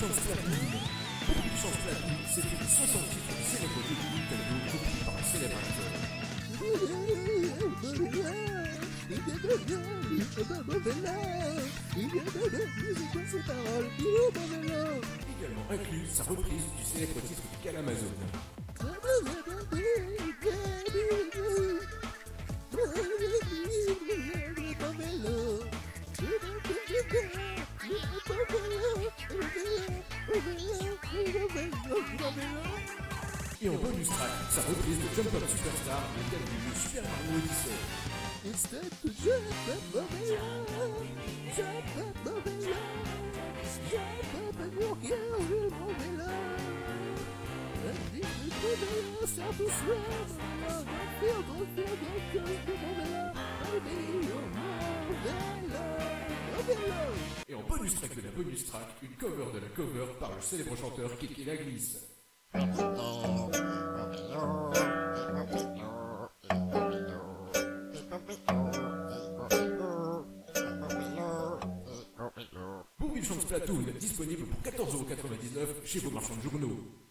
Chance Platine. Chance Platine, c'est une 60 titres jeux de Nintendo copiés par un célèbre acteur. Également inclus sa reprise du célèbre titre de Kalamazoo. Et en bonus track, sa reprise de Jump Up Superstar, le thème du Super Mario Odyssey. And walk start to swim. Don't feel, don't bonus track de la bonus track, une cover de la cover par le célèbre chanteur Keke Laglisse. Bobby Chance Platoon, disponible pour 14,99€ chez vos marchands de journaux.